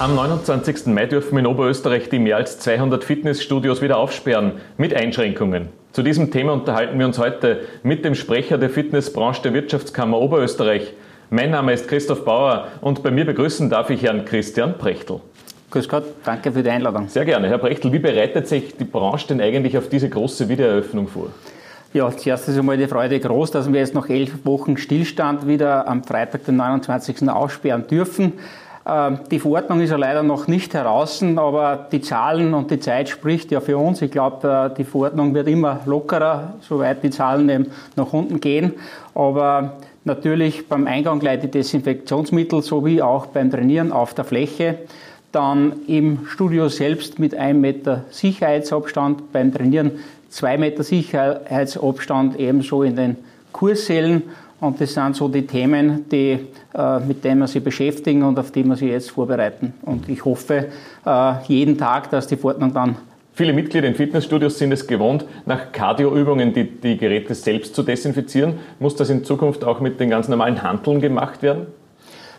Am 29. Mai dürfen in Oberösterreich die mehr als 200 Fitnessstudios wieder aufsperren, mit Einschränkungen. Zu diesem Thema unterhalten wir uns heute mit dem Sprecher der Fitnessbranche der Wirtschaftskammer Oberösterreich. Mein Name ist Christoph Bauer und bei mir begrüßen darf ich Herrn Christian Prechtel. Grüß Gott, danke für die Einladung. Sehr gerne. Herr Prechtel, wie bereitet sich die Branche denn eigentlich auf diese große Wiedereröffnung vor? Ja, zuerst ist einmal die Freude groß, dass wir jetzt nach elf Wochen Stillstand wieder am Freitag, den 29. aussperren dürfen. Ähm, die Verordnung ist ja leider noch nicht heraus, aber die Zahlen und die Zeit spricht ja für uns. Ich glaube, äh, die Verordnung wird immer lockerer, soweit die Zahlen eben nach unten gehen. Aber natürlich beim Eingang gleich die Desinfektionsmittel sowie auch beim Trainieren auf der Fläche. Dann im Studio selbst mit einem Meter Sicherheitsabstand, beim Trainieren zwei Meter Sicherheitsabstand, ebenso in den Kurssälen und das sind so die Themen, die, äh, mit denen wir sich beschäftigen und auf die wir sich jetzt vorbereiten. Und ich hoffe äh, jeden Tag, dass die Verordnung dann Viele Mitglieder in Fitnessstudios sind es gewohnt, nach Cardioübungen die, die Geräte selbst zu desinfizieren. Muss das in Zukunft auch mit den ganz normalen Handeln gemacht werden?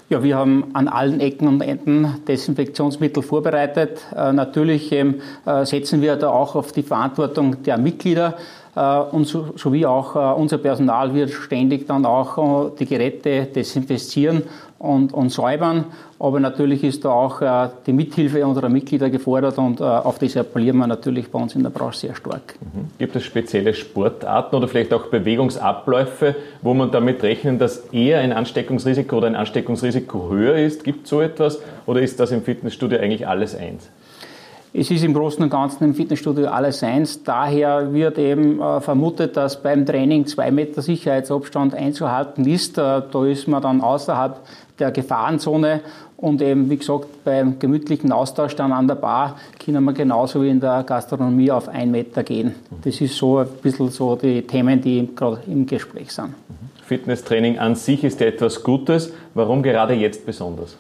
Ja, wir haben an allen Ecken und Enden Desinfektionsmittel vorbereitet. Äh, natürlich ähm, äh, setzen wir da auch auf die Verantwortung der Mitglieder. Äh, und so, sowie auch äh, unser Personal wird ständig dann auch äh, die Geräte desinfizieren und, und säubern. Aber natürlich ist da auch die Mithilfe unserer Mitglieder gefordert und auf das appellieren wir natürlich bei uns in der Branche sehr stark. Mhm. Gibt es spezielle Sportarten oder vielleicht auch Bewegungsabläufe, wo man damit rechnen, dass eher ein Ansteckungsrisiko oder ein Ansteckungsrisiko höher ist? Gibt es so etwas oder ist das im Fitnessstudio eigentlich alles eins? Es ist im Großen und Ganzen im Fitnessstudio alles eins. Daher wird eben äh, vermutet, dass beim Training zwei Meter Sicherheitsabstand einzuhalten ist. Äh, da ist man dann außerhalb der Gefahrenzone und eben, wie gesagt, beim gemütlichen Austausch dann an der Bar können wir genauso wie in der Gastronomie auf einen Meter gehen. Das ist so ein bisschen so die Themen, die gerade im Gespräch sind. Fitnesstraining an sich ist ja etwas Gutes. Warum gerade jetzt besonders?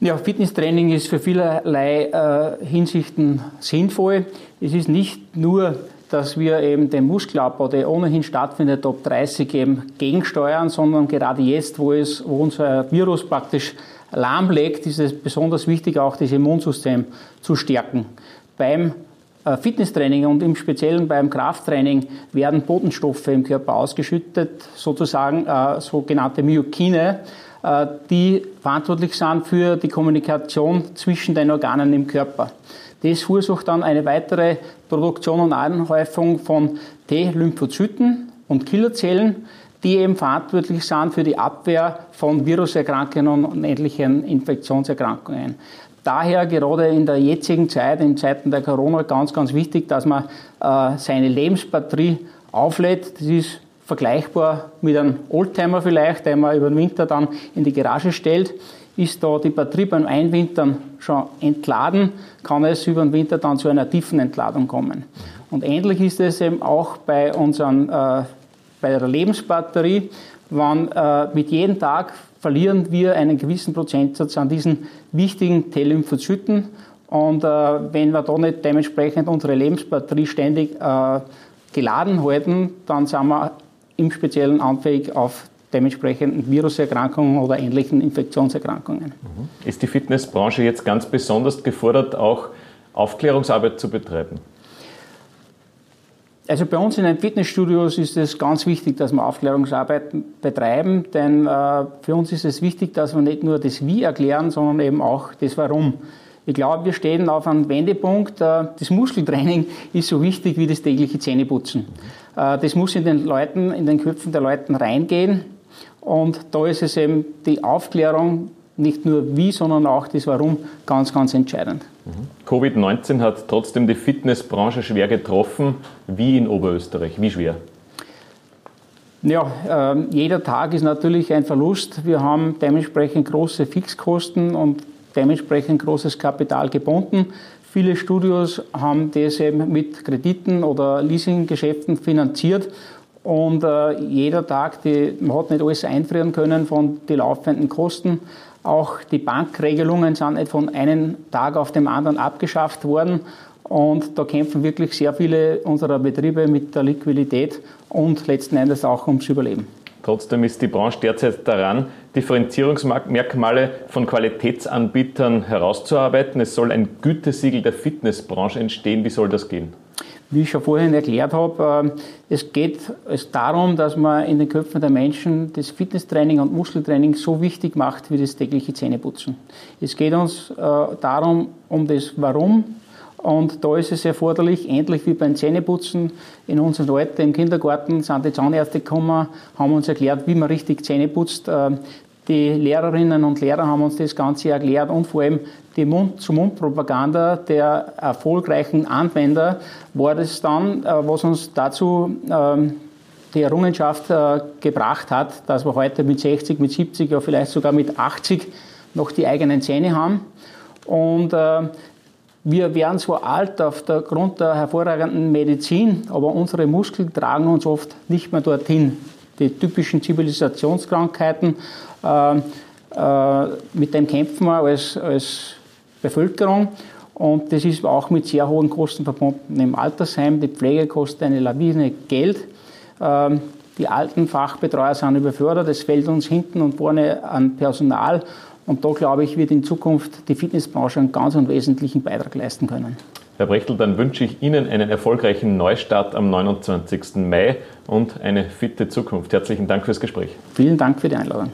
Ja, Fitnesstraining ist für vielerlei äh, Hinsichten sinnvoll. Es ist nicht nur, dass wir eben den Muskelabbau, der ohnehin stattfindet, ab 30 eben gegensteuern, sondern gerade jetzt, wo, es, wo unser Virus praktisch lahmlegt, ist es besonders wichtig, auch das Immunsystem zu stärken. Beim äh, Fitnesstraining und im Speziellen beim Krafttraining werden Botenstoffe im Körper ausgeschüttet, sozusagen äh, sogenannte Myokine. Äh, die verantwortlich sind für die Kommunikation zwischen den Organen im Körper. Das verursacht dann eine weitere Produktion und Anhäufung von T-Lymphozyten und Killerzellen, die eben verantwortlich sind für die Abwehr von Viruserkrankungen und ähnlichen Infektionserkrankungen. Daher gerade in der jetzigen Zeit, in Zeiten der Corona, ganz, ganz wichtig, dass man äh, seine Lebensbatterie auflädt. Das ist vergleichbar mit einem Oldtimer vielleicht, den man über den Winter dann in die Garage stellt. Ist da die Batterie beim Einwintern schon entladen, kann es über den Winter dann zu einer tiefen Entladung kommen. Und ähnlich ist es eben auch bei, unseren, äh, bei der Lebensbatterie. Wann, äh, mit jedem Tag verlieren wir einen gewissen Prozentsatz an diesen wichtigen T-Lymphozyten. Und äh, wenn wir da nicht dementsprechend unsere Lebensbatterie ständig äh, geladen halten, dann sind wir im Speziellen anfällig auf dementsprechenden Viruserkrankungen oder ähnlichen Infektionserkrankungen. Mhm. Ist die Fitnessbranche jetzt ganz besonders gefordert, auch Aufklärungsarbeit zu betreiben? Also bei uns in den Fitnessstudios ist es ganz wichtig, dass wir Aufklärungsarbeit betreiben, denn äh, für uns ist es wichtig, dass wir nicht nur das Wie erklären, sondern eben auch das Warum. Ich glaube, wir stehen auf einem Wendepunkt. Äh, das Muskeltraining ist so wichtig wie das tägliche Zähneputzen. Äh, das muss in den Leuten, in den Köpfen der Leuten reingehen. Und da ist es eben die Aufklärung, nicht nur wie, sondern auch das Warum, ganz, ganz entscheidend. Mhm. Covid-19 hat trotzdem die Fitnessbranche schwer getroffen. Wie in Oberösterreich? Wie schwer? Ja, äh, jeder Tag ist natürlich ein Verlust. Wir haben dementsprechend große Fixkosten und dementsprechend großes Kapital gebunden. Viele Studios haben das eben mit Krediten oder Leasinggeschäften finanziert und äh, jeder Tag, die, man hat nicht alles einfrieren können von den laufenden Kosten. Auch die Bankregelungen sind nicht von einem Tag auf den anderen abgeschafft worden. Und da kämpfen wirklich sehr viele unserer Betriebe mit der Liquidität und letzten Endes auch ums Überleben. Trotzdem ist die Branche derzeit daran, Differenzierungsmerkmale von Qualitätsanbietern herauszuarbeiten. Es soll ein Gütesiegel der Fitnessbranche entstehen. Wie soll das gehen? Wie ich schon vorhin erklärt habe, äh, es geht es darum, dass man in den Köpfen der Menschen das Fitnesstraining und Muskeltraining so wichtig macht wie das tägliche Zähneputzen. Es geht uns äh, darum, um das Warum. Und da ist es erforderlich, ähnlich wie beim Zähneputzen in unserem Alter im Kindergarten sind die Zahnärzte gekommen, haben uns erklärt, wie man richtig Zähne putzt. Äh, die Lehrerinnen und Lehrer haben uns das Ganze erklärt und vor allem die Mund-zu-Mund-Propaganda der erfolgreichen Anwender war das dann, äh, was uns dazu ähm, die Errungenschaft äh, gebracht hat, dass wir heute mit 60, mit 70, ja vielleicht sogar mit 80 noch die eigenen Zähne haben. Und wir werden zwar alt aufgrund der hervorragenden Medizin, aber unsere Muskeln tragen uns oft nicht mehr dorthin. Die typischen Zivilisationskrankheiten, äh, äh, mit dem kämpfen wir als, als Bevölkerung. Und das ist auch mit sehr hohen Kosten verbunden im Altersheim. Die Pflege kostet eine Lawine Geld. Ähm, die alten Fachbetreuer sind überfordert. Es fällt uns hinten und vorne an Personal. Und da, glaube ich, wird in Zukunft die Fitnessbranche einen ganz und wesentlichen Beitrag leisten können. Herr Brechtel, dann wünsche ich Ihnen einen erfolgreichen Neustart am 29. Mai und eine fitte Zukunft. Herzlichen Dank fürs Gespräch. Vielen Dank für die Einladung.